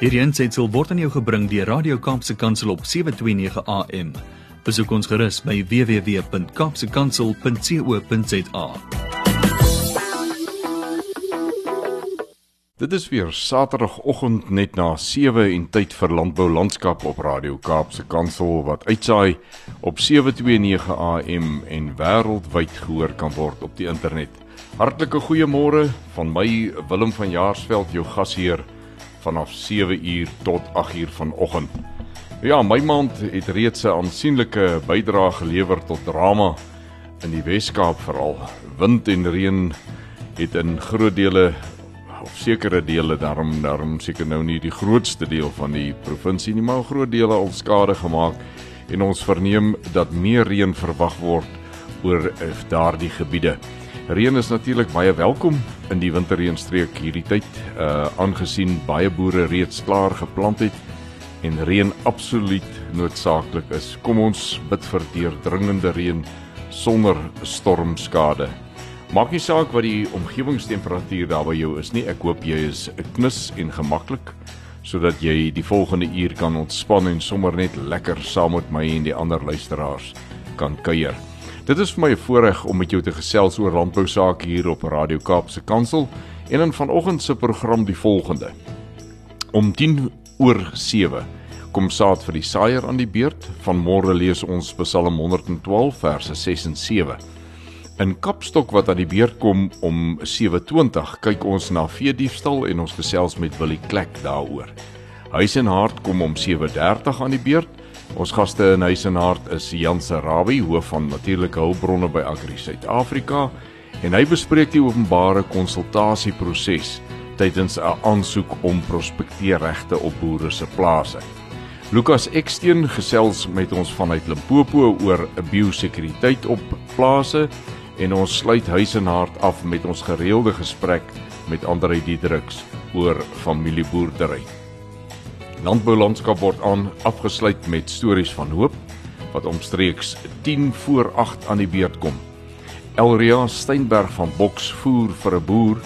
Hierdie aansetsel word aan jou gebring deur Radio Kaapse Kansel op 7:29 AM. Besoek ons gerus by www.kapsekansel.co.za. Dit is weer Saterdagoggend net na 7 en tyd vir Landbou Landskap op Radio Kaapse Kansel wat uitsaai op 729 AM en wêreldwyd gehoor kan word op die internet. Hartlike goeiemôre van my Willem van Jaarsveld jou gasheer vanaf 7 uur tot 8 uur vanoggend. Ja, my maand het reeds 'n aansienlike bydrae gelewer tot drama in die Wes-Kaap veral. Wind en reën het in groot dele of sekere dele daarom daarom seker nou nie die grootste deel van die provinsie nie, maar groot dele al skade gemaak en ons verneem dat meer reën verwag word oor daardie gebiede. Reën is natuurlik baie welkom in die winterreënstreek hierdie tyd, uh aangesien baie boere reeds klaar geplant het en reën absoluut noodsaaklik is. Kom ons bid vir deurdringende reën sonder stormskade. Maak nie saak wat die omgewingstemperatuur daar by jou is nie. Ek hoop jy is knus en gemaklik sodat jy die volgende uur kan ontspan en sommer net lekker saam met my en die ander luisteraars kan kuier. Dit is vir my 'n voorreg om met jou te gesels oor landbou sake hier op Radio Kaapse Kansel en in vanoggend se program die volgende. Om 10 oor 7 kom saad vir die saaier aan die beurt. Vanmôre lees ons Psalm 112 verse 6 en 7. In Kapstok wat aan die beurt kom om 7:20 kyk ons na vee diefstal en ons gesels met Willie Klek daaroor. Huis en hart kom om 7:30 aan die beurt Ons gaste in Huis en Hart is Jan Sarabi, hoof van natuurlike hulpbronne by Agri Suid-Afrika, en hy bespreek die openbare konsultasieproses tydens 'n aansoek om prospekteerregte op boere se plase. Lukas Eksteen gesels met ons vanuit Limpopo oor 'n biosekuriteit op plase en ons sluit Huis en Hart af met ons gereelde gesprek met Andre Diedriks oor familieboerdery. Landboulandskap word aan afgesluit met stories van hoop wat omstreeks 10 voor 8 aan die beurt kom. Elria Steinberg van Boks voer vir 'n boer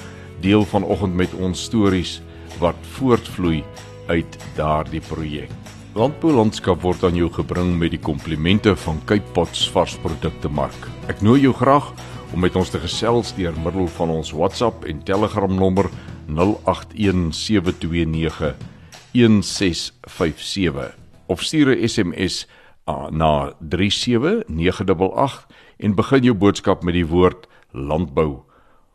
deel vanoggend met ons stories wat voortvloei uit daardie projek. Landboulandskap word aan jou gebring met die komplimente van Cape Pots varsprodukte mark. Ek nooi jou graag om met ons te gesels deur middel van ons WhatsApp en Telegram nommer 081729 1657 of stuur 'n SMS uh, na 37988 en begin jou boodskap met die woord landbou.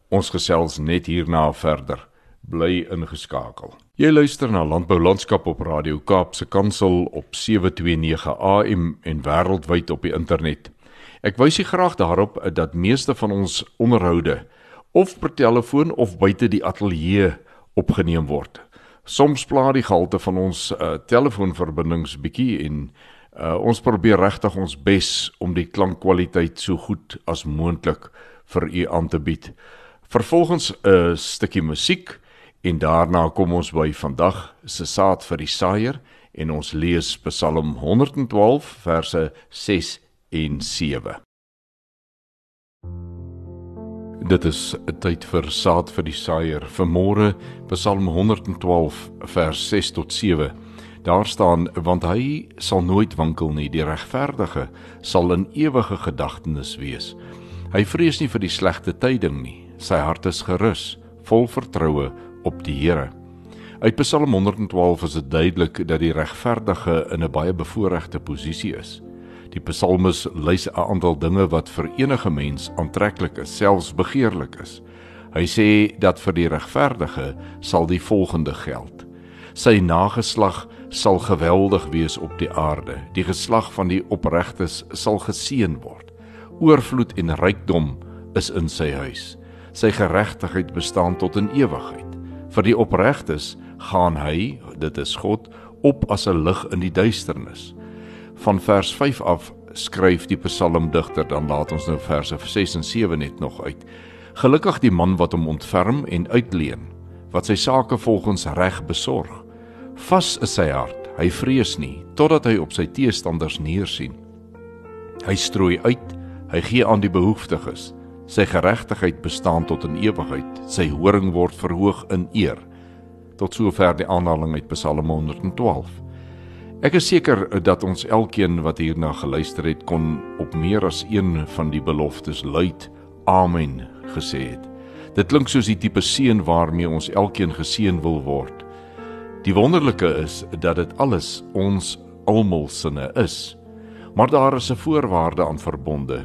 Ons gesels net hierna verder. Bly ingeskakel. Jy luister na Landbou Landskap op Radio Kaap se kantsel op 729 AM en wêreldwyd op die internet. Ek wys u graag daarop dat meeste van ons onderhoude of per telefoon of buite die ateljee opgeneem word soms pla die gehalte van ons uh, telefoonverbindings bietjie en uh, ons probeer regtig ons bes om die klankkwaliteit so goed as moontlik vir u aan te bied. Vervolgens 'n uh, stukkie musiek en daarna kom ons by vandag se saad vir die saaier en ons lees Psalm 112 verse 6 en 7. Dit is 'n tyd vir saad vir die saaier. Vanmôre Psalm 112 vers 6 tot 7. Daar staan want hy sal nooit wankel nie, die regverdige sal in ewige gedagtenis wees. Hy vrees nie vir die slegte tyding nie. Sy hart is gerus, vol vertroue op die Here. Uit Psalm 112 is dit duidelik dat die regverdige in 'n baie bevoordeelde posisie is. Die psalmis lys 'n aantal dinge wat vir enige mens aantreklik is, selfs begeerlik is. Hy sê dat vir die regverdige sal die volgende geld: Sy nageslag sal geweldig wees op die aarde. Die geslag van die opregtes sal geseën word. Oorvloed en rykdom is in sy huis. Sy geregtigheid bestaan tot in ewigheid. Vir die opregtes gaan hy, dit is God, op as 'n lig in die duisternis van vers 5 af skryf die psalmdigter dan laat ons nou verse 6 en 7 net nog uit. Gelukkig die man wat hom ontferm en uitleen, wat sy sake volgens reg besorg. Vas is sy hart, hy vrees nie totdat hy op sy teestanders neersien. Hy strooi uit, hy gee aan die behoeftiges. Sy geregtigheid bestaan tot in ewigheid, sy horing word verhoog in eer. Tot sover die aanhaling uit Psalm 112. Ek is seker dat ons elkeen wat hierna geluister het kon op meer as een van die beloftes luid amen gesê het. Dit klink soos die tipe seën waarmee ons elkeen geseën wil word. Die wonderlike is dat dit alles ons almal sinne is. Maar daar is 'n voorwaarde aan verbonde.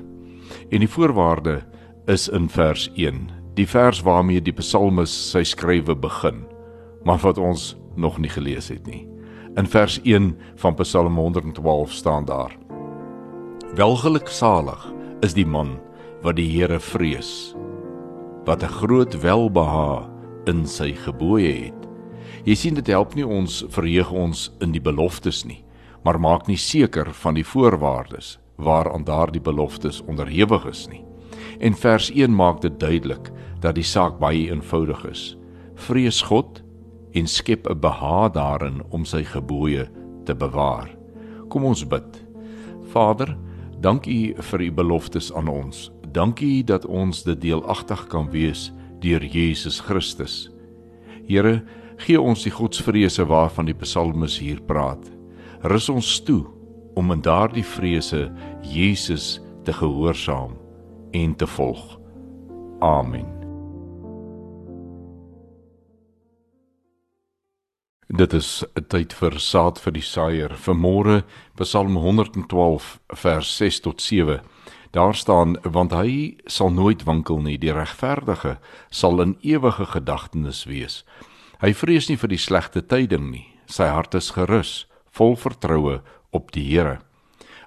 En die voorwaarde is in vers 1, die vers waarmee die psalmis sy skrywe begin, maar wat ons nog nie gelees het nie. In vers 1 van Psalm 112 staan daar: Welgeluksalig is die man wat die Here vrees, wat 'n groot welbehae in sy gebooie het. Jy sien dit help nie ons verheug ons in die beloftes nie, maar maak nie seker van die voorwaardes waaraan daardie beloftes onderhewig is nie. En vers 1 maak dit duidelik dat die saak baie eenvoudig is. Vrees God en skep 'n behaag daarin om sy gebooie te bewaar. Kom ons bid. Vader, dankie vir u beloftes aan ons. Dankie dat ons dit deelagtig kan wees deur Jesus Christus. Here, gee ons die godsvrese waarvan die psalmis hier praat. Rus ons toe om in daardie vrese Jesus te gehoorsaam en te volg. Amen. Dit is 'n tyd vir saad vir die saaier. Vanmôre Psalm 112 vers 6 tot 7. Daar staan want hy sal nooit wankel nie, die regverdige sal in ewige gedagtenis wees. Hy vrees nie vir die slegte tyding nie. Sy hart is gerus, vol vertroue op die Here.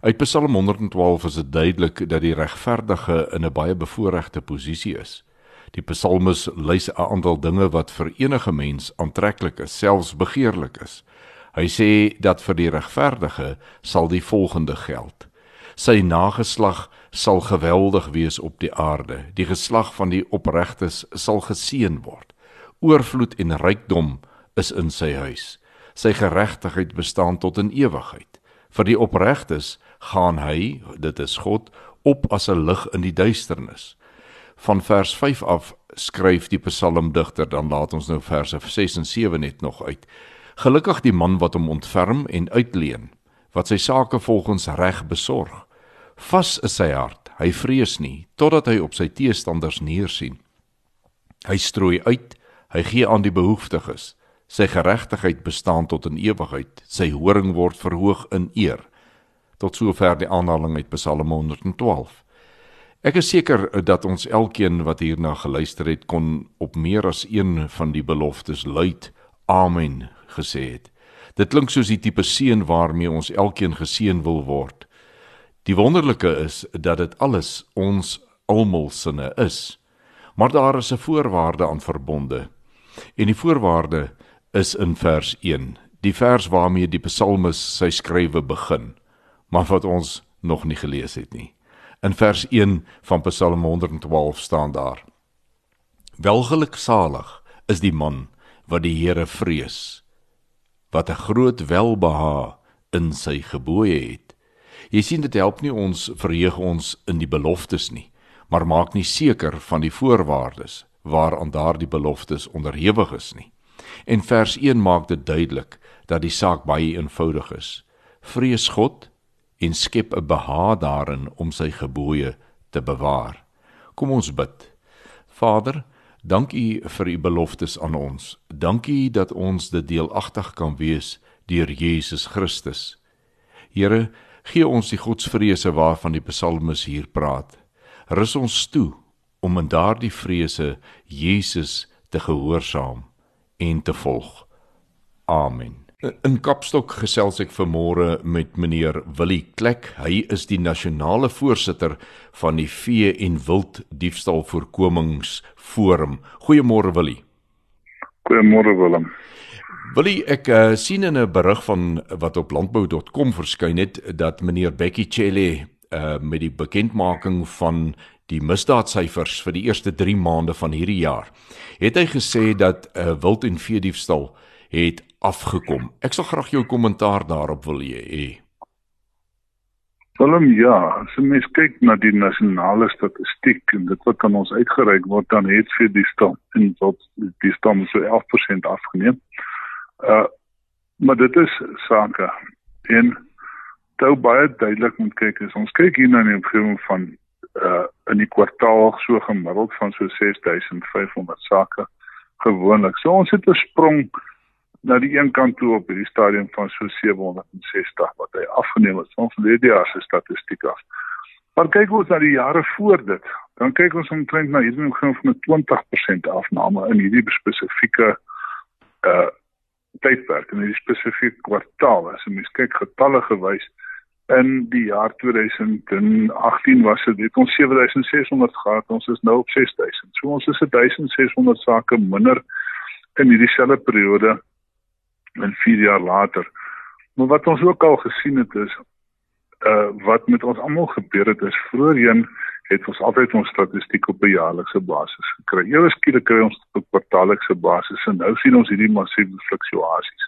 Uit Psalm 112 is dit duidelik dat die regverdige in 'n baie bevoordeelde posisie is. Die psalmis lys 'n aantal dinge wat vir enige mens aantreklik is, selfs begeerlik is. Hy sê dat vir die regverdige sal die volgende geld: Sy nageslag sal geweldig wees op die aarde. Die geslag van die opregtes sal geseën word. Oorvloed en rykdom is in sy huis. Sy geregtigheid bestaan tot in ewigheid. Vir die opregtes gaan hy, dit is God, op as 'n lig in die duisternis. Van vers 5 af skryf die psalmdigter dan laat ons nou verse 6 en 7 net nog uit. Gelukkig die man wat hom ontferm en uitleen, wat sy sake volgens reg besorg. Vas is sy hart, hy vrees nie totdat hy op sy teestanders neersien. Hy strooi uit, hy gee aan die behoeftiges. Sy geregtigheid bestaan tot in ewigheid. Sy horing word verhoog in eer. Tot sover die aanhaling uit Psalm 112. Ek is seker dat ons elkeen wat hierna geluister het kon op meer as een van die beloftes luid amen gesê het. Dit klink soos die tipe seën waarmee ons elkeen geseën wil word. Die wonderlike is dat dit alles ons almal sinne is. Maar daar is 'n voorwaarde aan verbonde. En die voorwaarde is in vers 1, die vers waarmee die psalmis sy skrywe begin, maar wat ons nog nie gelees het nie. In vers 1 van Psalm 112 staan daar: Welgeluksalig is die man wat die Here vrees, wat 'n groot welbehae in sy gebooie het. Jy sien dit help nie ons verheug ons in die beloftes nie, maar maak nie seker van die voorwaardes waaraan daardie beloftes onderhewig is nie. En vers 1 maak dit duidelik dat die saak baie eenvoudig is. Vrees God en skep 'n behaag daarin om sy gebooie te bewaar. Kom ons bid. Vader, dankie vir u beloftes aan ons. Dankie dat ons dit deelagtig kan wees deur Jesus Christus. Here, gee ons die godsvrese waarvan die psalmis hier praat. Rus ons toe om in daardie vrese Jesus te gehoorsaam en te volg. Amen. In Kapstok gesels ek vanmôre met meneer Willie Klek. Hy is die nasionale voorsitter van die Vee en Wild Diefstal Voorkomingsforum. Goeiemôre Willie. Goeiemôre Willem. Willie, ek uh, sien in 'n berig van wat op landbou.com verskyn het dat meneer Becky Chele uh, met die bekendmaking van die misdaadsyfers vir die eerste 3 maande van hierdie jaar. Het hy gesê dat uh, wild en vee diefstal het afgekom. Ek sal graag jou kommentaar daarop wil hê. Willem, ja, as mens kyk na die nasionale statistiek en dit wat aan ons uitgereik word, dan het vir die stam in tot die stam so 11% afgeneem. Uh maar dit is sake en toe baie duidelik moet kyk is ons kyk hier na die omgewing van uh in die kwartaal so gemiddeld van so 6500 sake gewoonlik. So ons het 'n sprong na die een kant toe op hierdie stadium van so 760 wat hy afgeneem het van verlede jaar se statistiek af. Maar kyk ons na die jare voor dit, dan kyk ons omtrent na hierdie omgewing van 'n 20% afname in hierdie spesifieke uh tydperk in hierdie spesifieke kwartaal. As jy mens kyk getalle gewys in die jaar 2018 was dit ons 7600 gehad, ons is nou op 6000. So ons is 1600 sake minder in hierdie selfde periode en 4 jaar later. Maar wat ons ook al gesien het is uh wat met ons almal gebeur het is vroeërheen het ons altyd ons statistiek op 'n jaarlikse basis gekry. Ewe skielik kry ons op kwartaallikse basis en nou sien ons hierdie massiewe fluktuasies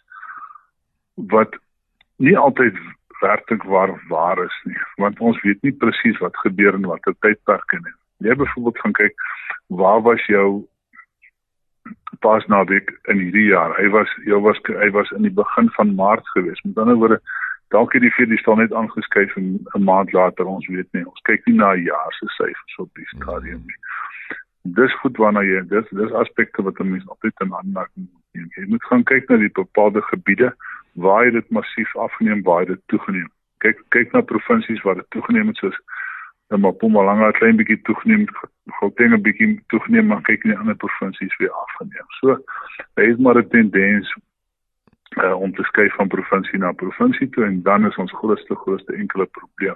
wat nie altyd werklik waar waar is nie, want ons weet nie presies wat gebeur in watter tydperk nie. Jy byvoorbeeld gaan kyk waar was jou pas naweek in hierdie jaar. Hy was hy was hy was in die begin van Maart gewees. Met ander woorde, dalk het die vir die staan net aangeskuif 'n maand later, ons weet nie. Ons kyk nie na jaar se syfers op die stadium nie. Dis goed wanneer jy dis dis aspekte wat 'n mens altyd in aanmerking moet neem. Jy moet gaan kyk na die bepaalde gebiede waar dit massief afgeneem, waar dit toegeneem. Kyk kyk na provinsies waar dit toegeneem het soos en Mpumalanga 'n klein bietjie toegeneem, Gauteng 'n bietjie toegeneem, maar kyk die ander provinsies weer afgeneem. So, hy het maar 'n tendens uh, om te skuif van provinsie na provinsie toe en dan is ons grootste grootste enkele probleem.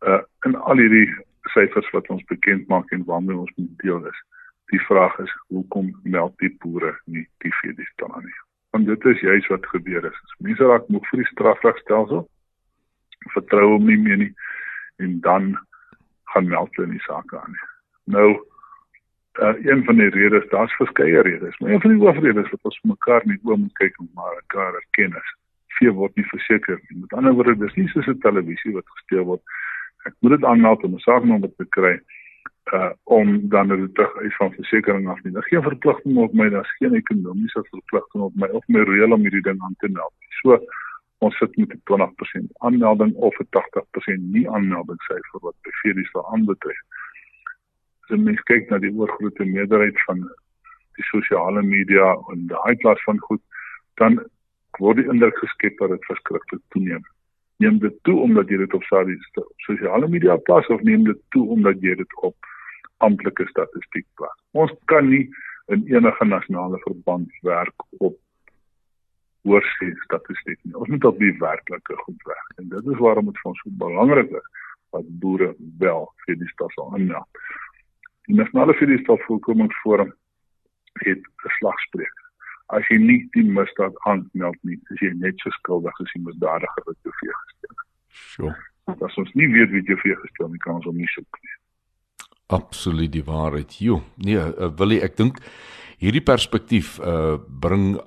Uh in al hierdie syfers wat ons bekend maak en waarmee ons moet deel is. Die vraag is hoekom meld die boere nie die veedies dan nie? Want dit is juist wat gebeur is. Mense raak moeg vir die strafregstelsel. Vertrou hom nie meer nie en dan gaan meld hulle nie sake aan nie. Nou uh, een van die redes, daar's verskeie redes, maar een van die hoofredes wat ons mekaar nie oom kyk om mekaar erken is. Vee word nie verseker nie. Met ander woorde, dis nie soos 'n televisie wat gesteel word. Ek moet dit aanmeld om 'n saaknommer te kry uh om dan dit terug uit van versekerings af nie. Daar geen verpligting op my, daar's geen ekonomiese verpligting op my of my reël om hierdie ding aan te meld. So ons sit met 'n 20% aanmelding of 'n 80% nie aanmelding syfer wat bevelies vir aanbetref. As jy kyk na die oorgrootste meerderheid van die sosiale media en daai klas van goed, dan word die indruk geskep dat dit verskriklik toeneem. Neem dit toe omdat jy dit op sosiale media plaas of neem dit toe omdat jy dit op amptelike statistiek plaas. Ons kan nie in enige nasionale verband werk op oorsien statistiek nie. Ons moet op die werklike goed werk. En dit is waarom dit vir ons so belangrik is dat boere wel vir die stelsel aanmeld. Die nasionale vleisstofvoorkomingsforum het 'n slagspreuk. As jy nie die misdaad aanmeld nie, is jy net so skuldig as die misdadiger wat jou vee gesteel het. Sjoe. As ons nie weet wie jou vee gesteel het, kan ons hom nie soek nie. Absoluut die waarheid. Jo, nee, uh, wil ek dink hierdie perspektief uh bring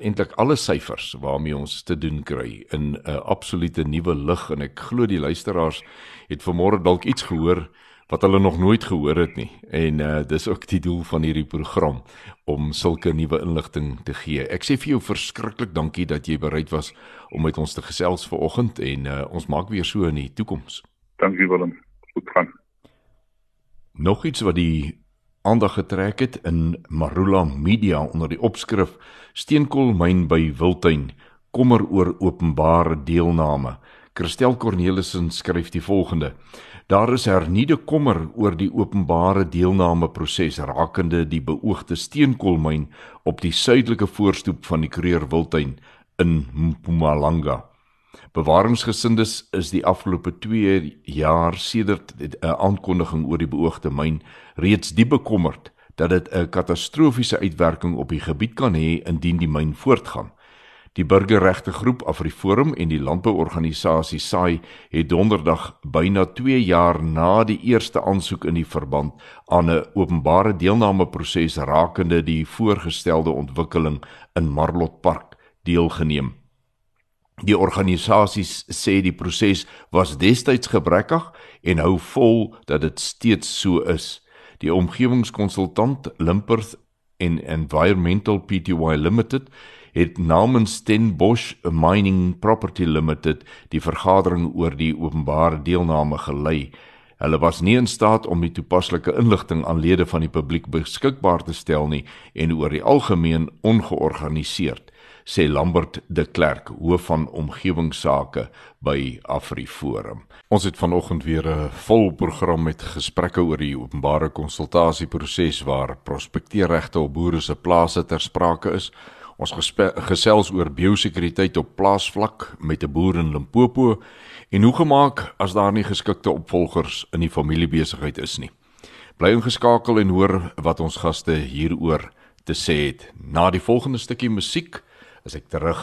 eintlik alle syfers waarmee ons te doen kry in 'n uh, absolute nuwe lig en ek glo die luisteraars het vanmôre dalk iets gehoor wat hulle nog nooit gehoor het nie en uh, dis ook die doel van hierdie program om sulke nuwe inligting te gee. Ek sê vir jou verskriklik dankie dat jy bereid was om met ons te gesels vanoggend en uh, ons maak weer so in die toekoms. Dankie Willem. Goed gaan. Nog iets wat die aandag getrek het in Marula Media onder die opskrif Steenkoolmyn by Wildtuin kommer oor openbare deelname. Christel Cornelissen skryf die volgende: Daar is hernieude kommer oor die openbare deelname proses rakende die beoogde steenkoolmyn op die suidelike voorstoep van die Kruger Wildtuin in Mpumalanga. Bewaringsgesindes is die afgelope 2 jaar sedert 'n aankondiging oor die beoogde myn reeds diep bekommerd dat dit 'n katastrofiese uitwerking op die gebied kan hê indien die myn voortgaan. Die burgerregte groep Afriforum en die landbouorganisasie SAI het donderdag byna 2 jaar na die eerste aansoek in die verband aan 'n openbare deelnameproses rakende die voorgestelde ontwikkeling in Marlot Park deelgeneem. Die organisasies sê die proses was destyds gebrekkig en hou vol dat dit steeds so is. Die omgewingskonsultant Limperth en Environmental Pty Limited het namens Stellenbosch Mining Property Limited die vergadering oor die openbare deelname gelei. Hulle was nie in staat om die toepaslike inligting aan lede van die publiek beskikbaar te stel nie en oor die algemeen ongeorganiseerd sê Lambert de Klerk, hoof van omgewingsake by AfriForum. Ons het vanoggend weer 'n vol program met gesprekke oor die openbare konsultasieproses waar prospekteerregte op boere se plase ter sprake is. Ons gesels oor biosekuriteit op plaasvlak met 'n boer in Limpopo en hoe gemaak as daar nie geskikte opvolgers in die familiebesigheid is nie. Bly ingeskakel en hoor wat ons gaste hieroor te sê het. Na die volgende stukkie musiek is ek terug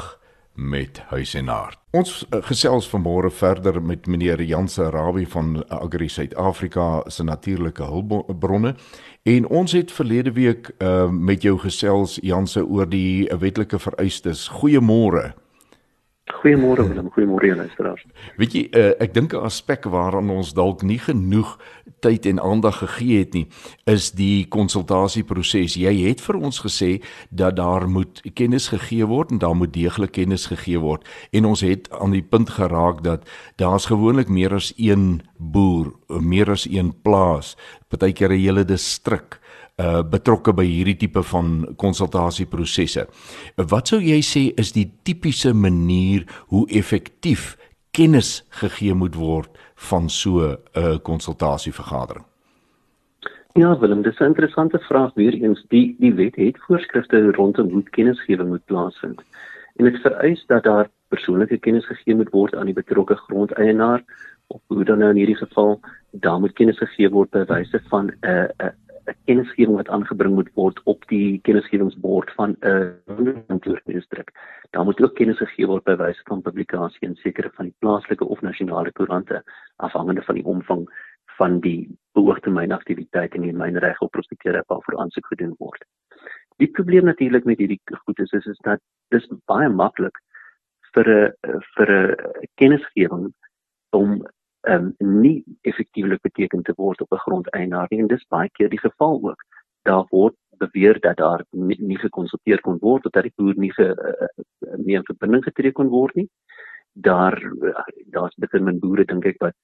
met huis en hart. Ons uh, gesels vanmôre verder met meneer Janse Rabbi van Agri Suid-Afrika se natuurlike hulpbronne en ons het verlede week uh, met jou gesels Janse oor die wetlike vereistes. Goeiemôre. Goeiemôre Willem, goeiemôre aan luisteraars. Weet jy, uh, ek dink 'n aspek waaraan ons dalk nie genoeg tyd en aandag gegee het nie, is die konsultasieproses. Jy het vir ons gesê dat daar moet kennis gegee word en daar moet deeglik kennis gegee word en ons het aan die punt geraak dat daar's gewoonlik meer as een boer, meer as een plaas, partykeer 'n hele distrik uh betrokke by hierdie tipe van konsultasieprosesse. Wat sou jy sê is die tipiese manier hoe effektief kennis gegee moet word van so 'n uh, konsultasievergadering? Ja, Willem, dis 'n interessante vraag weer eens. Die die wet het voorskrifte rondom hoe kennisgewing moet plaasvind. En dit vereis dat daar persoonlike kennis gegee moet word aan die betrokke grondeienaar of hoe dan nou in hierdie geval, daar moet kennis gegee word by wyse van 'n uh, 'n uh, 'n kennisgewing wat aangebring moet word op die kennisgewingsbord van 'n kantoordistrik. Daar moet ook kennis gegee word by wyse van publikasie in sekere van die plaaslike of nasionale koerante afhangende van die omvang van die beoogde mynaktiwiteit en die mynreg op prospekteer waarvoor aansoek gedoen word. Die probleem natuurlik met hierdie goed is is, is dat dis baie maklik vir 'n vir 'n kennisgewing om um, nie effektiewelik beteken te word op 'n grondeienaar nie en dis baie keer die geval ook. Daar word beweer dat daar nie, nie gekonsulteer kon word of dat die boer nie ge uh, nie in verbinding getree kon word nie. Daar daar's bitter min boere dink ek wat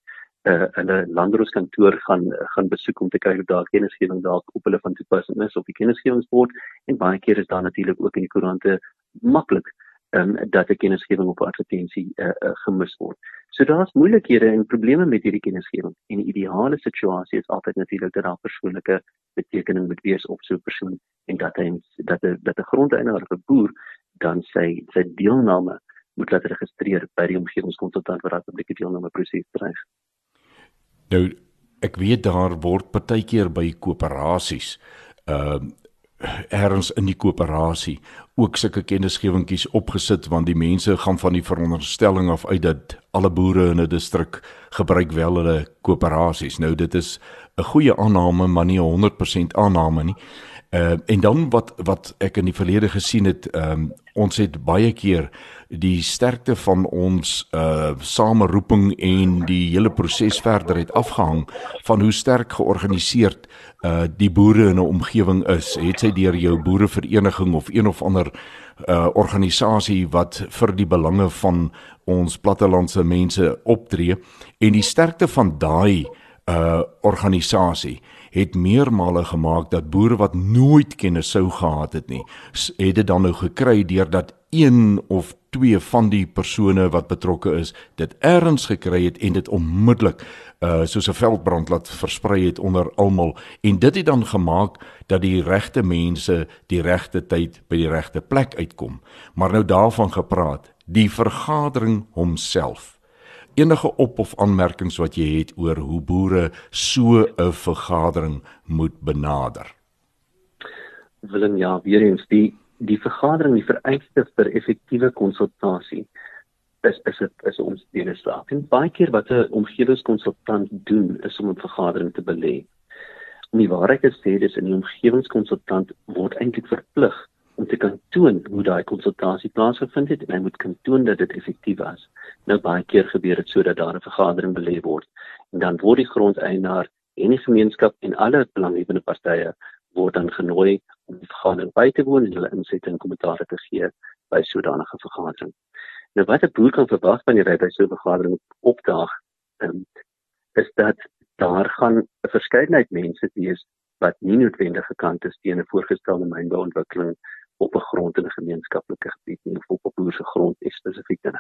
uh, hulle landrooskantoor gaan gaan besoek om te kyk of daar kennisgewing dalk op hulle van toepassing is op die kennisgewingsbord en baie keer is daar natuurlik ook in die koerante maklik um, dat 'n kennisgewing op advertensie uh, uh, gemis word. So daar's moeilikhede en probleme met hierdie kennisgewing. En die ideale situasie is altyd natuurlik dat daar persoonlike betekening moet wees op so 'n persoon en dat hy dat 'n dat 'n grondeienaar of 'n boer dan sy sy deelname moet laat registreer by die omgewingskonsultant wat daardie publieke deelname proses dreig. Nou ek weet daar word partykeer by koöperasies ehm uh, erns in die koöperasie ook sulke kennisgewingkies opgesit want die mense gaan van die veronderstelling af uit dat alle boere in 'n distrik gebruik wel hulle koöperasies. Nou dit is 'n goeie aanname, maar nie 'n 100% aanname nie. Uh en dan wat wat ek in die verlede gesien het, ehm um, ons het baie keer die sterkte van ons uh sameroeping en die hele proses verder het afgehang van hoe sterk georganiseerd uh die boere in 'n omgewing is. Het sy deur jou boerevereniging of een of ander uh organisasie wat vir die belange van ons plattelandse mense optree en die sterkte van daai uh organisasie het meermale gemaak dat boere wat nooit kennis sou gehad het nie, het dit dan nou gekry deurdat een of twee van die persone wat betrokke is dit erns gekry het en dit onmiddellik uh soos 'n veldbrand laat versprei het onder almal. En dit het dan gemaak dat die regte mense die regte tyd by die regte plek uitkom. Maar nou daarvan gepraat die vergadering homself enige op of aanmerkings wat jy het oor hoe boere so 'n vergadering moet benader Willem ja weer eens die die vergadering die vereiste vir effektiewe konsultasie is is dit is ons dienslap. En baie keer wat 'n omgewingskonsultant doen is om 'n vergadering te belê. Om die waarheid te sê, dis 'n omgewingskonsultant word eintlik verplig om te kan toon hoe daai konsultasie plaasgevind het en hy moet kan toon dat dit effektief was. Nou baie keer gebeur dit sodat daar 'n vergadering belê word en dan word die grondeienaar en die gemeenskap en alle belanghebbende partye word dan genooi om die vergadering by te woon en hulle insette en kommentaare te gee by sodanige vergadering. Nou wat 'n boer kan verwag van die ry by so 'n vergadering opdaag, um, is dat daar gaan 'n verskeidenheid mense wees wat nie noodwendig gekant is teen 'n voorgestelde mynbouontwikkeling op 'n grond in 'n gemeenskaplike gebied nie of op 'n boer se grond spesifiek dan.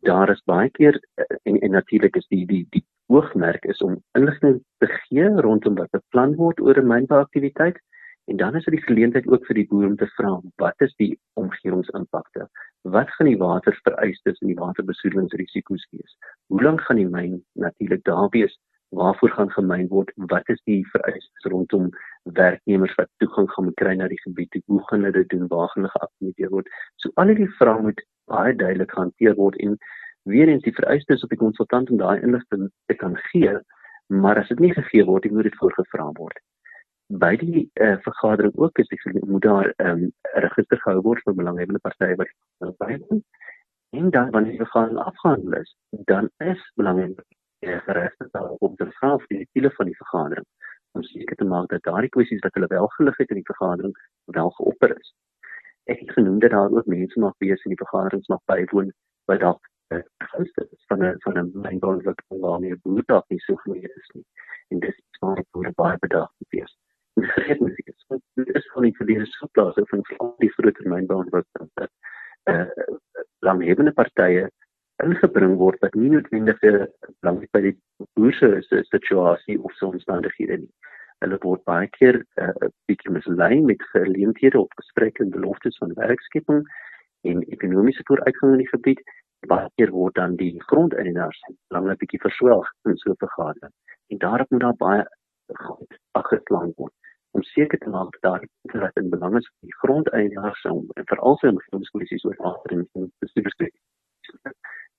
Daar is baie keer en, en natuurlik is die die die oogmerk is om inligting te gee rondom wat beplan word oor 'n mynbouaktiwiteit en dan is dit die geleentheid ook vir die boer om te vra wat is die omgewingsimpakte? Wat gaan die watervereistes en die waterbesoedelingsrisiko's wees? Hoe lank gaan die myn natuurlik daar wees? Waarvoor gaan gemyn word? Wat is die vereistes rondom werknemers wat toegang gaan kry na die gebied? Hoe gaan hulle dit doen? Waar gaan hulle geakkommodeer word? So al hierdie vrae moet baie duidelik gehanteer word en weer eens die vereistes op die konsultant om daai inligting te kan gee, maar as dit nie gegee word, moet dit voorgevra word. By die uh, vergadering ook is dit moet daar 'n um, register gehou word vir belanghebbende partye wat bywoon. En dan wanneer die vergadering afgehandel is, dan is belanghebbende geregtig om te vra vir die dele van die vergadering om seker te maak dat daardie kwessies wat hulle wel gelig het in die vergadering wel geopper is. Ek het genoem dat daar ook mense mag wees in die vergaderings mag bywoon wat dalk grootste van 'n van 'n mynbouontwikkeling waarmee boere dalk nie so goed is nie. En dis waar boere baie bedag moet wees. En vergeet nie dit is dit is van die verlede so plaas of van die groter mynbouontwikkeling dat eh uh, langhebende partye ingebring word wat nie noodwendig lank by die boere se situasie of so omstandighede nie. Hulle word baie keer 'n uh, bietjie mislei met geleenthede op gesprekke en beloftes van werkskepping en ekonomiese vooruitgang in die gebied keer word dan die grondeienaars lange bietjie verswelg in so 'n vergadering. En daarop moet daar baie goed afgeslaan word om seker te maak dat daar interesse en belang is vir die grondeienaars en veral sy omgewingskwessies oor water en bestuursdek.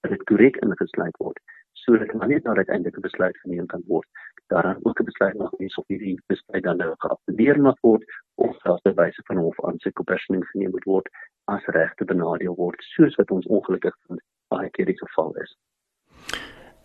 Dat dit korrek ingesluit word sodat wanneer daar uiteindelik 'n besluit geneem kan word, daar dan ook 'n besluit mag wees of hierdie besluit dan nou geappeleer mag word of selfs by wyse van hof aansoek op persing geneem moet word as regte benadeel word soos wat ons ongelukkig vind baie keer die geval is.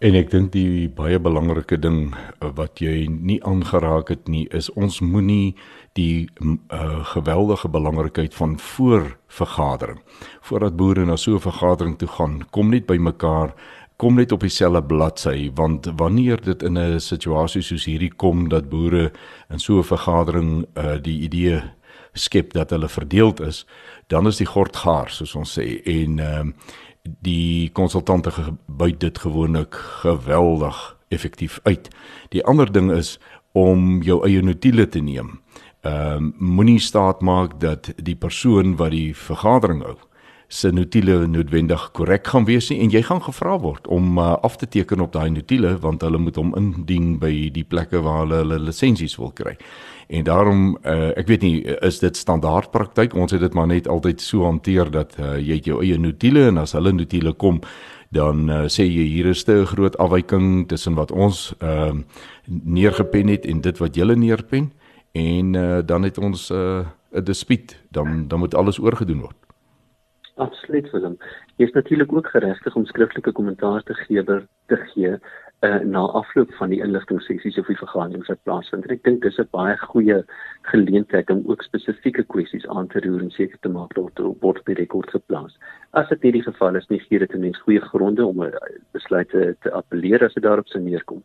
En ek dink die baie belangrike ding eh, wat jy nie aangeraak het nie is ons moenie die uh, geweldige belangrikheid van voorvergadering voordat boere na so 'n vergadering toe gaan kom net by mekaar kom net op dieselfde bladsy want wanneer dit in 'n situasie soos hierdie kom dat boere in so 'n vergadering uh, die idee skep dat hulle verdeeld is dan is die gord gaar soos ons sê. En ehm uh, die konsultante buit dit gewoonlik geweldig effektief uit. Die ander ding is om jou eie notiele te neem. Ehm uh, moenie staat maak dat die persoon wat die vergadering hou se notiele noodwendig korrek gaan wees nie en jy gaan gevra word om uh, af te teken op daai notiele want hulle moet hom indien by die plekke waar hulle hulle lisensies wil kry. En daarom uh, ek weet nie is dit standaard praktyk ons het dit maar net altyd so hanteer dat uh, jy jou eie notiele en as hulle notiele kom dan uh, sê jy hier is 'n groot afwyking tussen wat ons uh, neergepen het en dit wat julle neerpen en uh, dan het ons 'n uh, dispuut dan dan moet alles oorgedoen word. Absoluut Willem. Jy is natuurlik ook geregtig om skriftelike kommentaar te gee te gee uh, na afloop van die inligtingsessies of die vergaderings wat plaasvind. Ek dink dis 'n baie goeie geleentheid om ook spesifieke kwessies aan te roer en seker te maak dat word by rekord geplaas. As dit nie die geval is nie, gee dit 'n mens goeie gronde om 'n besluit te, te appeleer as dit daarop sou neerkom.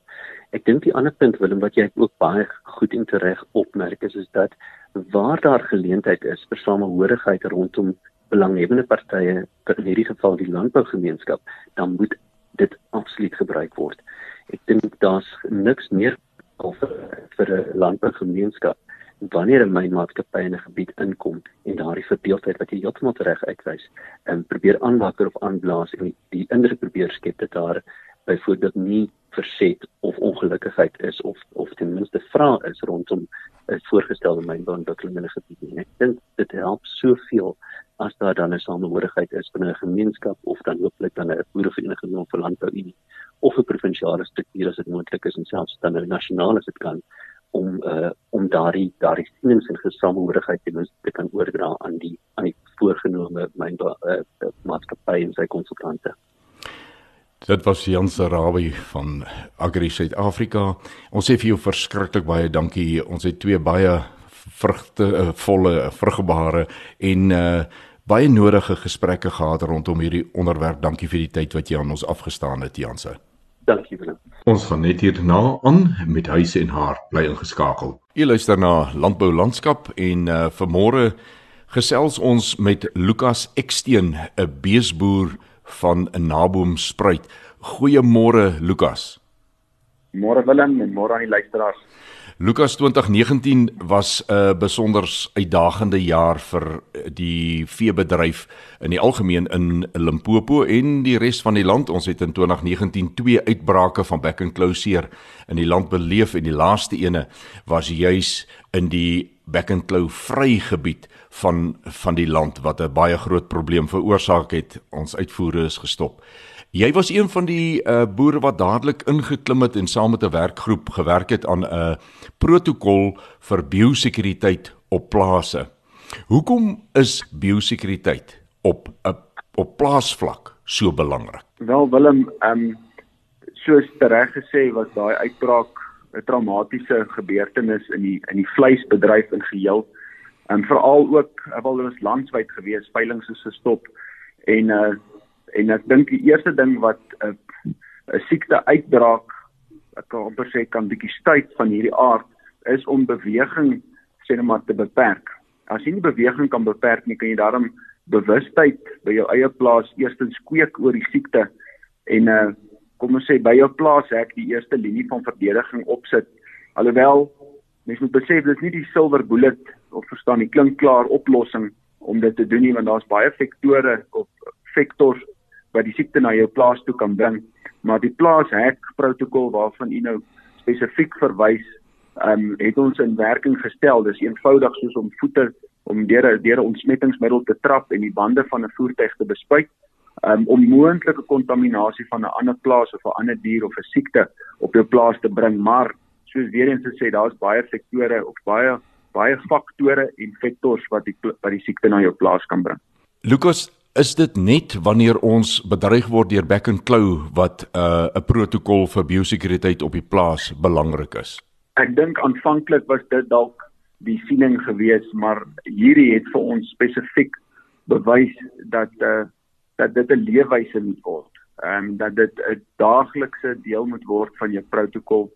Ek dink die ander punt Willem wat jy ook baie goed en reg opmerk is is dat waar daar geleentheid is vir samehorigheid rondom belanghebbende partye in hierdie geval die landbougemeenskap dan moet dit absoluut gebruik word. Ek dink daar's niks meer of vir 'n landbougemeenskap wanneer 'n mynmaatskappy in 'n gebied inkom en daardie verdeeldheid wat jy heeltemal reg uitwys en probeer aanwakker of aanblaas en die indruk probeer skep dat daar byvoorbeeld nie verset of ongelukkigheid is of of ten minste vra is rondom 'n voorgestelde mynbouontwikkeling in 'n gebied nie. Ek dink dit help soveel as daar dan 'n samehorigheid is binne 'n gemeenskap of dan hooplik dan 'n boerevereniging of 'n landbouunie of 'n provinsiale struktuur as dit moontlik is en selfs dan 'n nasionale as dit kan om uh om daardie daardie sienings en gesamehorigheid ten minste te kan oordra aan die aan die voorgenome mynbou uh, maatskappy en sy konsultante. Dit was Jan Sarabi van Agri Suid-Afrika. Ons sê vir jou verskriklik baie dankie. Ons het twee baie vrugte uh, volle vruggebare en uh baie nodige gesprekke gehad rondom hierdie onderwerp. Dankie vir die tyd wat jy aan ons afgestaan het, Janse. Dankie vir dit. Ons gaan net hierna aan met huise en haar bly ingeskakel. Jy luister na Landbou Landskap en uh, vanmôre gesels ons met Lukas Eksteen, 'n beesboer van 'n Naboom spruit. Goeiemôre Lukas. Môre Willem en môre aan die luisteraars. Lukas 2019 was 'n besonder uitdagende jaar vir die veebedryf in die algemeen in Limpopo en die res van die land. Ons het in 2019 twee uitbrake van back and close seer in die land beleef en die laaste ene was juis in die back and close vrygebied van van die land wat 'n baie groot probleem veroorsaak het. Ons uitvoere is gestop. Jy was een van die uh, boere wat dadelik ingeklim het en saam met 'n werkgroep gewerk het aan 'n protokol vir biosekuriteit op plase. Hoekom is biosekuriteit op 'n op plaasvlak so belangrik? Wel Willem, ehm um, soos reg gesê was daai uitbraak 'n traumatiese gebeurtenis in die in die vleisbedryf in geheel. En ehm, veral ook wel ons landwyd gewees, veiling is gestop en uh en ek dink die eerste ding wat 'n uh, 'n siekte uitbraak ek amper sê kan bietjie stuit van hierdie aard is om beweging sê net maar te beperk. As jy nie beweging kan beperk nie, kan jy daarom bewustheid by jou eie plaas eerstens kweek oor die siekte en uh kom ons sê by jou plaas hek die eerste linie van verdediging opsit. Alhoewel mens moet besef dis nie die silver bullet of verstaan die klink klaar oplossing om dit te doen nie want daar's baie vektore of vektors wat die siekte na jou plaas toe kan bring. Maar die plaashek protokol waarvan u nou spesifiek verwys, ehm um, het ons in werking gestel. Dis eenvoudig soos om voete om deur 'n deur 'n ontsmettingsmiddel te trap en die bande van 'n voertuig te bespuit um, om moontlike kontaminasie van 'n ander plaas of 'n ander dier of 'n siekte op jou plaas te bring. Maar soos weer eens gesê, daar's baie vektore of baie baie faktore en vektors wat die wat die siekte na jou plaas kan bring. Lukas, Is dit net wanneer ons bedreig word deur back and claw wat 'n uh, protokol vir biosekuriteit op die plaas belangrik is? Ek dink aanvanklik was dit dalk die siening gewees, maar hierdie het vir ons spesifiek bewys dat uh, dat dit 'n leefwyse moet word. Ehm um, dat dit 'n daaglikse deel moet word van jou protokol.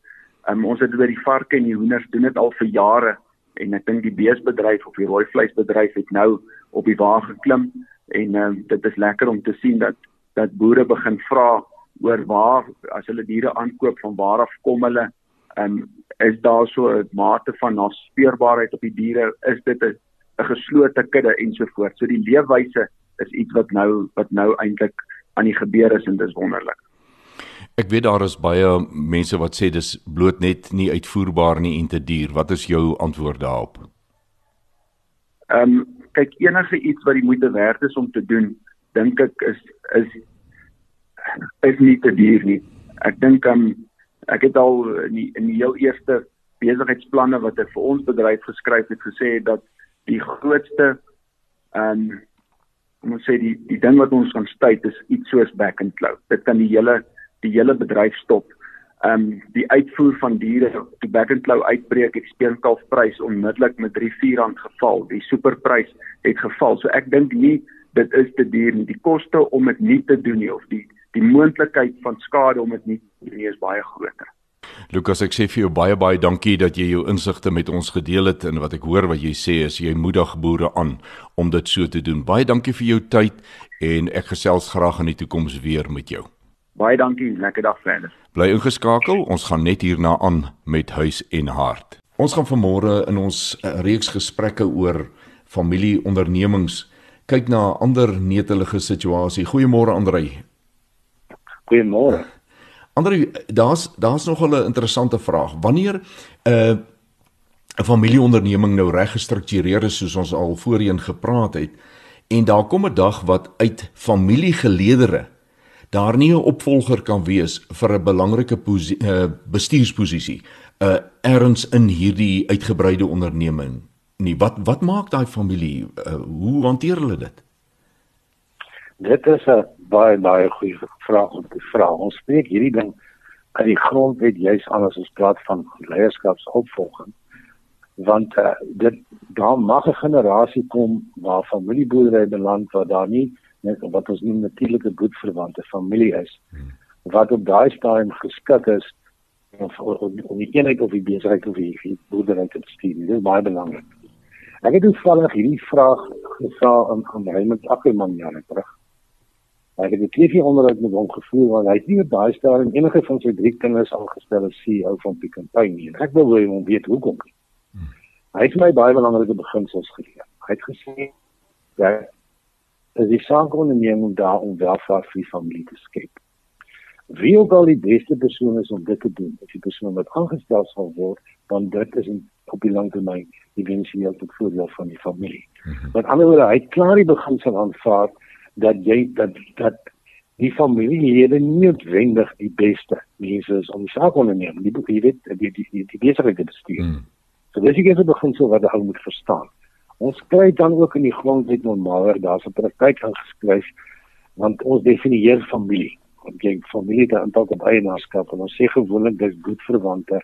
Ehm um, ons het by die varke en die hoenders doen dit al vir jare en ek dink die beesbedryf of die rooi vleisbedryf het nou op die wa geklim en uh, dit is lekker om te sien dat dat boere begin vra oor waar as hulle diere aankoop van waar af kom hulle en um, is daar so 'n mate van naspeurbaarheid op die diere is dit 'n 'n geslote kudde ensovoorts so die leefwyse is iets wat nou wat nou eintlik aan die gebeur is en dis wonderlik Ek weet daar is baie mense wat sê dis bloot net nie uitvoerbaar nie en te duur. Wat is jou antwoord daarop? Ehm um, kyk enige iets wat die moeite werd is om te doen, dink ek is is is nie te duur nie. Ek dink um, ek het al in die, in die heel eerste besigheidsplanne wat ek vir ons bedryf geskryf het gesê dat die grootste ehm um, te sê die die ding wat ons gaan stuit is iets soos back and cloud. Dit kan die hele die hele bedryf stop ehm um, die uitvoer van diere die back and claw uitbreek het speenkalfprys onmiddellik met 3-4 rand geval. Die superprys het geval. So ek dink nie dit is te duur nie. Die koste om dit nie te doen nie of die die moontlikheid van skade om dit nie te doen nie is baie groter. Lukas ek sê vir jou baie baie dankie dat jy jou insigte met ons gedeel het en wat ek hoor wat jy sê is jy moedig boere aan om dit so te doen. Baie dankie vir jou tyd en ek gesels graag in die toekoms weer met jou Baie dankie, lekker dag verder. Bly ingeskakel, ons gaan net hierna aan met huis en hart. Ons gaan vanmôre in ons eh, reeks gesprekke oor familieondernemings kyk na 'n ander netelige situasie. Goeiemôre Andrei. Goeiemôre. Andrei, daar's daar's nog 'n interessante vraag. Wanneer 'n uh, 'n familieonderneming nou reg gestruktureer is soos ons al voorheen gepraat het en daar kom 'n dag wat uit familiegeleedere daar nie 'n opvolger kan wees vir 'n belangrike uh, bestuursposisie uh erns in hierdie uitgebreide onderneming nie. Wat wat maak daai familie? Uh, hoe hanteer hulle dit? Dit is 'n baie baie goeie vraag om te vra ons spreek hierdie ding uit die grondwet juis anders as praat van leierskapsopvolging want uh, dit daar mag 'n generasie kom waar familieboerdery beland waar daar nie net wat ons noem natuurlike bloedverwante familie is wat op daai stadium geskik is om om die eenheid of die besigheid of die, die boerdery te bestuur. Dit is baie belangrik. Ek het toevallig hierdie vraag gevra aan aan Raymond Ackerman jare terug. Ek het 'n TV onderhoud met hom gevoer want hy het nie op daai stadium enige van sy drie kinders aangestel as CEO van Pick n Pay nie. Ek wil hom weet hoekom. Hmm. Hy het my baie belangrike beginsels geleer. Hy het gesê dat as die sakeonderneming daar om welvaart vir die familie te skep. Wie ook al die beste persoon is om dit te doen, as die persoon wat aangestel sal word, dan dit is op die lang termyn eventueel tot voordeel van die familie. Mm -hmm. Met ander woorde, hy het klaar die beginsel aanvaar dat jy dat dat die familielede nie noodwendig die beste mense is om die saak onderneem. Die boek, jy weet, die die die, die besigheid te bestuur. Mm. So dis ek het begin so wat jy moet verstaan. Ons kry dan ook in die grondwet normaalweg daar's 'n praktyk ingeskryf want ons definieer familie. Want jy familie het 'n aantal eienaarskap en ons sê gewoonlik dis bloedverwante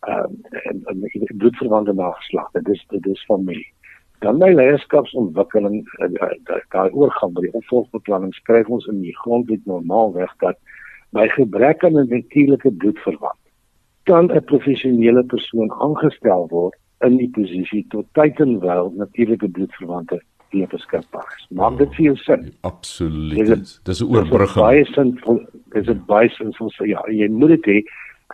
ehm um, en, en bloedverwante nageslag. Dit is dit is familie. Dan by leierskapsontwikkeling eh, daai oorgang by die opvolgbeplanning skryf ons in die grondwet normaalweg dat by gebrek aan 'n natuurlike bloedverwant kan 'n professionele persoon aangestel word in die posisie tot tyd en wyl natuurlike bloedverwante weer beskikbaar is. Maak dit vir jou sin? Absoluut. Dis 'n oorbrugging. Baie sinvol. Dis 'n baie sinvol sê ja, jy moet dit hê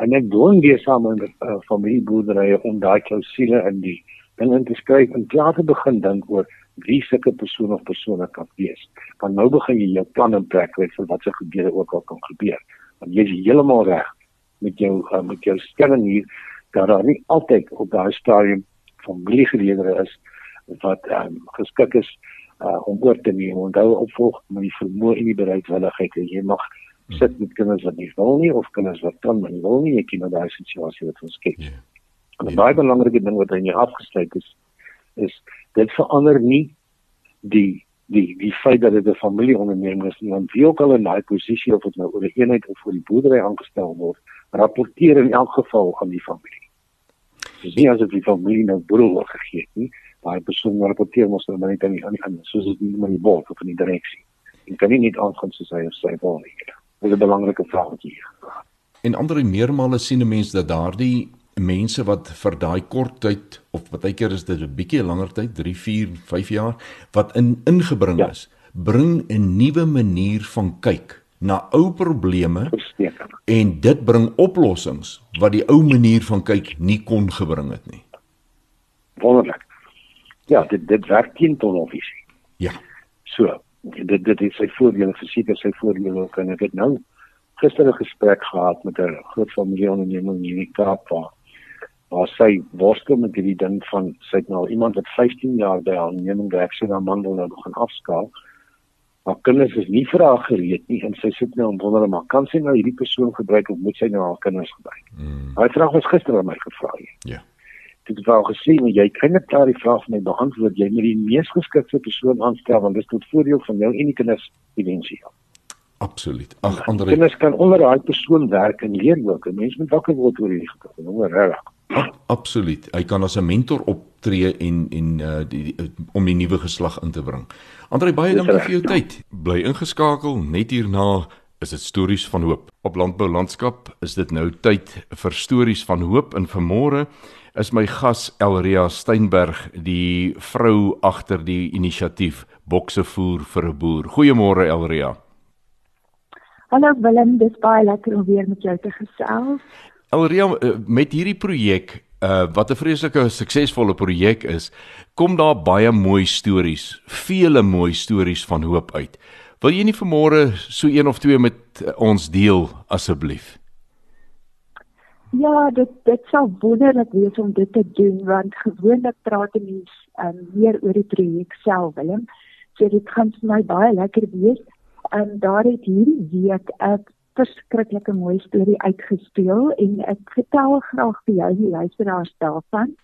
en ek doen weer saam met uh, familieboerderye om daai klousule in die ding in te skryf en klaar te begin dink oor wie sulke persoon of persone kan wees. Want nou begin jy jou plan in plek kry vir wat se gebeure ook al kan gebeur. Want jy is heeltemal reg met jou uh, met jou stelling hier dat daar nie altyd op daai stadium familiegeleedere is wat um, geskik is uh, om oor te neem. Onthou opvolg met die vermoë en die bereidwilligheid. Jy mag sit met kinders wat nie wil nie of kinders wat kan maar nie wil nie. Jy ken daai situasie wat ons kyk. Yeah. 'n yeah. Baie belangrike ding wat in jou afgesluit is is dit verander nie die die die feit dat dit 'n familieonderneming is want wie ook al in daai posisie of dit nou oor 'n eenheid of oor die boerdery aangestel word rapporteer in elk geval aan die familie. Dis nie asof die familie nou boedel gegee het nie. Daai persoon rapporteer mos nou net aan die aan die soos dit nie met die bord of in die direksie. Jy kan nie net aangaan soos hy of sy wil nie. Dit is 'n belangrike vraag wat vra. En ander meermale sien 'n mens dat daardie mense wat vir daai kort tyd of baie keer is dit 'n bietjie langer tyd, 3, 4, 5 jaar wat in ingebring ja. is, bring 'n nuwe manier van kyk na ou probleme Versteker. en dit bring oplossings wat die ou manier van kyk nie kon gebring het nie. Wonderlik. Ja, dit dit werk teen tunnelvisie. Ja. So, dit dit het sy voordele, verseker sy voordele ook en ek het nou gister 'n gesprek gehad met 'n groot familieonderneming in die Kaap waar waar sy worstel met hierdie ding van sy het nou iemand wat 15 jaar by haar onderneming werk, sy dan mandel nou gaan afskaal haar kinders is nie vir haar gereed nie en sy sit nou en wonder maar kan sy nou hierdie persoon gebruik of moet sy nou haar kinders gebruik? Mm. Daai vraag was gister aan my gevra. Ja. Dit het wel gesê maar jy kan net klaar die vraag vir my beantwoord. Jy moet die mees geskikte persoon aanstel want dit is tot voordeel van jou en die kinders eventueel. Absoluut. Ag ander kinders kan onder daai persoon werk en leer ook. 'n Mens moet wakker word oor hierdie geval. Nou regtig. Absoluut. Hy kan as 'n mentor optree en en uh die, die om die nuwe geslag in te bring. Andre baie dankie vir jou tyd. Bly ingeskakel net hierna is dit stories van hoop. Op landbou landskap is dit nou tyd vir stories van hoop en vanmôre is my gas Elria Steinberg, die vrou agter die inisiatief Bokse voer vir 'n boer. Goeiemôre Elria. Hallo Willem, dis baie lekker om weer met jou te gesels. Elria, eh, met hierdie projek uh wat 'n vreeslike suksesvolle projek is, kom daar baie mooi stories, vele mooi stories van hoop uit. Wil jy nie vanmôre so een of twee met ons deel asseblief? Ja, dit dit sou wonderlik wees om dit te doen want gewoonlik praat mense um, meer oor die projek self, Willem. So dit gaan vir my baie lekker wees. En daar het hierdie week ek verskriklike mooi storie uitgespeel en ek vertel graag vir jou die luisteraars daarvan.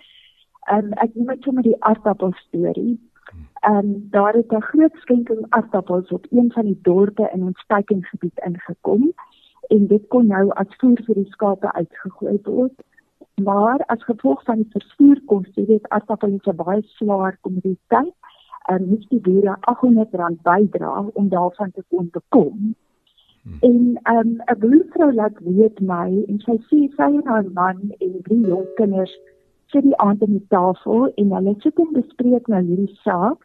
En ek noem dit sommer die aardappel storie. En daar het 'n groot skenking aardappels op een van die dorpe in ons teikengebied ingekom en dit kon nou as voer vir die skape uitgegooi word. Maar as gevolg van die vervoerkoste, weet aardappel is 'n baie swaar kommoditeit. En moet die boere R800 bydra om daarvan te kon bekom. Hmm. En um, 'n boervrou laat weet my en sy sê sy en haar man en drie jong kinders sit die aand aan die tafel en hulle sit en bespreek nou hierdie saak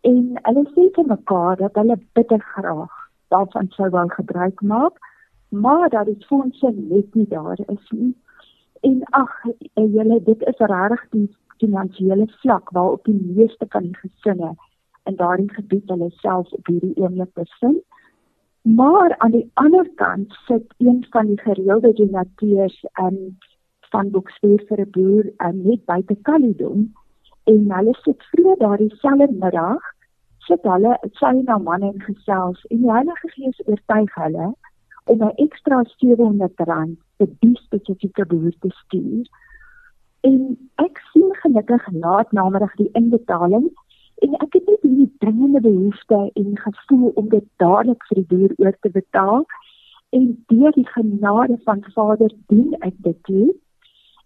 en hulle sê vir mekaar dat hulle bitter graag daarvan sou wou gebruik maak maar dat die fondse net nie daar is nie. En ag, julle dit is regtig die finansiële vlak waarop die meeste van die gesinne in daardie gebied hulle self op hierdie oomblik bevind. Maar aan die ander kant sit een van die gereelde donateurs um, van Boksfees vir 'n boer um, net buite Caledon en hulle sit vroeg daardie selfde middag sit hulle sy haar man en gesels en die Heilige Gees oortuig hulle om 'n ekstra R700 vir die spesifieke behoefte stuur. En ek sien gelukkig laat namiddag die inbetaling en ek het net die dringende behoefte en gevoel om dit dadelik vir die boer oor te betaal. En deur die genade van Vader dien ek dit toe.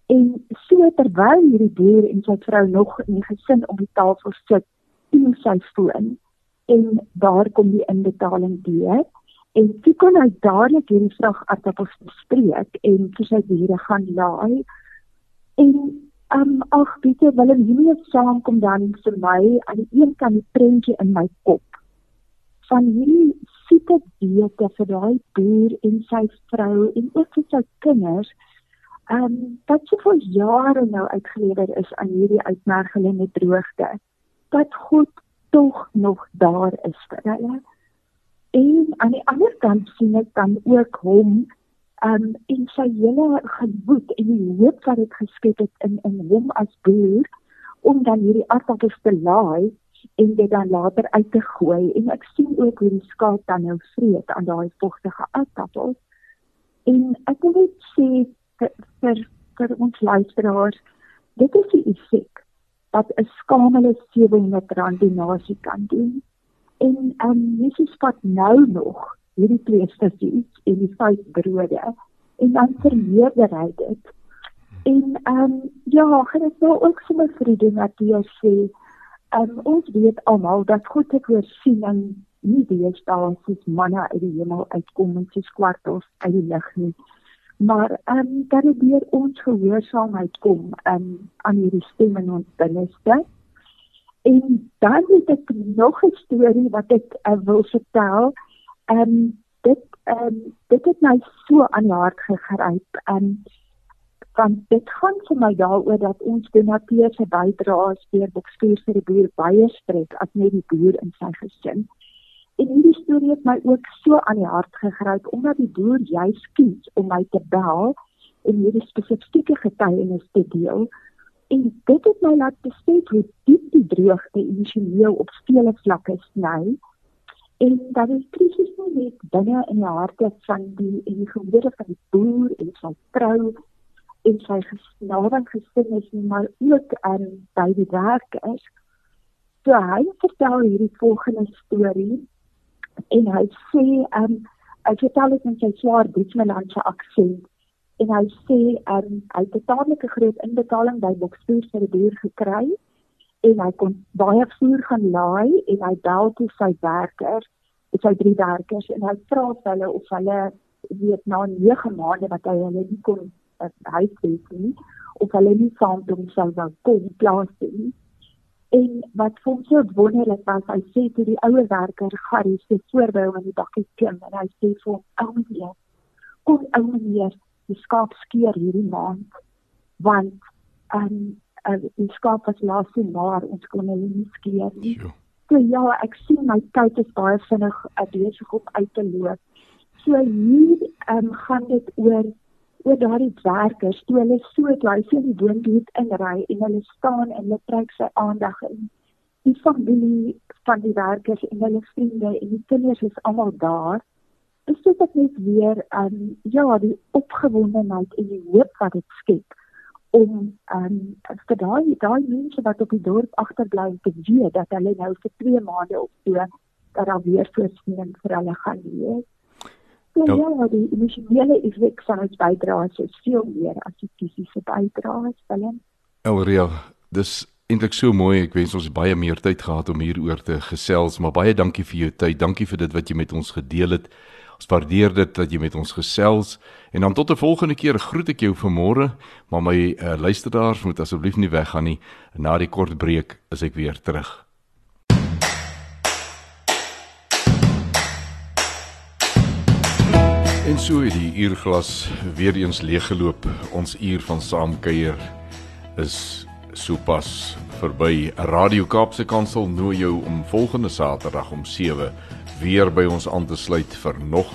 En so terwyl hierdie boer en sy vrou nog in die gesin om die tafel sit, sien sy foon en daar kom die inbetaling deur. En toe kon hy dadelik hierdie vragaartappels bespreek en sy diere gaan laai. En um ag bietjie wil hom nie saamkom dan vir my. Aan die een kant die prentjie in my kop. Van hierdie sieke diete vir daai boer en sy vrou en ook vir sy kinders. Um wat so vir jare nou uitgelewer is aan hierdie uitmergelende droogte dat God tog nog daar is vir hulle En aan die ander kant sien ek dan ook hom um in sy hele gemoed en die hoop wat dit geskep het in in hom as boer om dan hierdie aardappels te laai en dit dan later uit te gooi en ek sien ook hoe die skaap dan nou vreet aan daai vogtige aardappels. En ek wil net sê vir vir, ons luisteraars dit is die effek wat 'n skamele 700 rand donasie kan doen en um, Jesus vat nou nog hierdie twee studies en die vyf brode en dan vermeerder hy dit. En ehm um, ja, gaan ek nou ook vir die Matteus sê, ehm um, ons weet almal dat God se voorsiening nie die staan soos manna uit die hemel uitkom en soos kwartels uit die lug nie. Maar ehm um, dat dit deur ons gehoorsaamheid kom um, aan hierdie stemme in ons binneste. En dan het ek nog 'n storie wat ek uh, wil vertel. Ehm um, dit ehm um, dit het my so aan die hart gegryp. Ehm um, want dit gaan vir my daaroor dat ons donateurs se bydraes deur bokskuur vir die boer baie strek as net die boer in sy gesin. En hierdie storie het my ook so aan die hart gegryp omdat die boer juis kies om my te bel en hierdie spesifieke getuienis te deel. En dit het my laat besef hoe diep die droogte emosioneel op vele vlakke sny. En dat die krisis nie net binne in die harte van die en die gewede van die boer en sy vrou en sy gesnawe gesin is nie, maar ook aan by die werkers. So hy vertel hierdie volgende storie en hy sê um hy vertel dit in sy swaar Britsmelandse aksent en hy sê um, hy het 'n tadelike groot inbetaling by Bokspoort vir die boer gekry en hy kon baie voer gaan laai en hy bel toe sy werkers, sy drie werkers en hy vra hulle of hulle weet na 9 maande wat hy hulle nie kon uh, huis het nie of hulle nie saam met hom sou wou kom plaas nie. En wat vir hom so wonderlik was, hy sê toe die ouer werker Gary se voorby hom in die bakkie klim en hy sê vir hom, "Ou meneer, kom ou meneer, die skaap skeer hierdie maand want ehm um, uh, die skaap was laas in maar ons kon hulle nie skeer nie. So ja, ek sien my tyd is baie vinnig uh, besig om uit te loop. So hier um, gaan dit oor oor daardie werkers toe hulle so hy sien die woonbuurt inry en hulle staan en hulle trek sy aandag in. Die familie van die werkers en hulle vriende en die kinders is almal daar is dit net weer um ja die opgewondenheid en die hoop wat dit skep om um vir daai daai mense wat op die dorp agterbly te weet dat hulle nou vir 2 maande of so dat daar weer voorsiening vir hulle gaan wees. So, ja, ja, die emosionele effek van ons bydraes is veel meer as die fisiese bydraes, Willem. Elria, dis eintlik so mooi. Ek wens ons baie meer tyd gehad om hieroor te gesels, maar baie dankie vir jou tyd. Dankie vir dit wat jy met ons gedeel het. Ons waardeer dit dat jy met ons gesels en dan tot 'n volgende keer groet ek jou vanmôre, maar my uh, luisteraars moet asseblief nie weggaan nie. Na die kort breek is ek weer terug. En so het die uurglas weer eens leeggeloop. Ons uur van saamkuier is sopas verby. Radio Kaapse Kansel nooi jou om volgende Saterdag om 7 weer by ons aan te sluit vir nog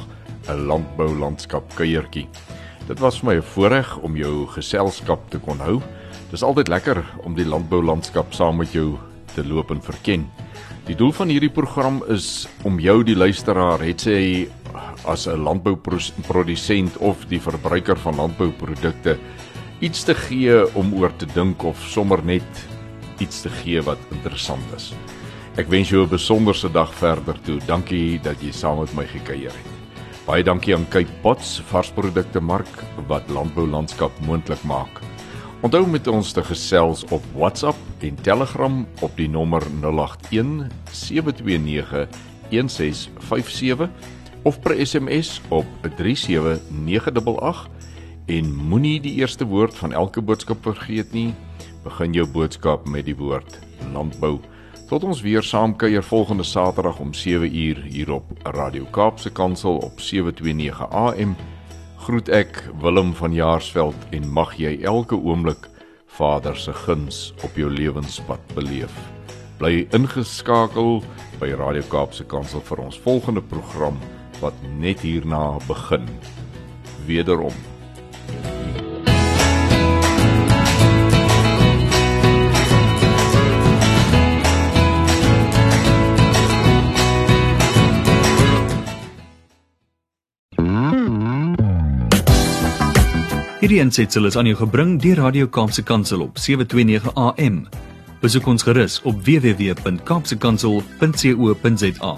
'n landbou landskap kuiertjie. Dit was vir my 'n voorreg om jou geselskap te kon hou. Dis altyd lekker om die landbou landskap saam met jou te loop en verken. Die doel van hierdie program is om jou die luisteraar, het sy as 'n landbouprodusent of die verbruiker van landbouprodukte iets te gee om oor te dink of sommer net iets te gee wat interessant is. Ek wens jou 'n besonderse dag verder toe. Dankie dat jy saam met my gekuier het. Baie dankie aan Cape Pots varsprodukte mark wat landbou landskap moontlik maak. Onthou met ons te gesels op WhatsApp en Telegram op die nommer 081 729 1657 of per SMS op 37988 en moenie die eerste woord van elke boodskap vergeet nie. Begin jou boodskap met die woord landbou. Tot ons weer saam kuier volgende Saterdag om 7uur hier op Radio Kaapse Kansel op 729 AM. Groet ek Willem van Jaarsveld en mag jy elke oomblik Vader se guns op jou lewenspad beleef. Bly ingeskakel by Radio Kaapse Kansel vir ons volgende program wat net hierna begin. Wederom Hierdie ensetsel is aan jou gebring deur Radio Kaapse Kansel op 729 AM. Besoek ons gerus op www.kaapsekansel.co.za.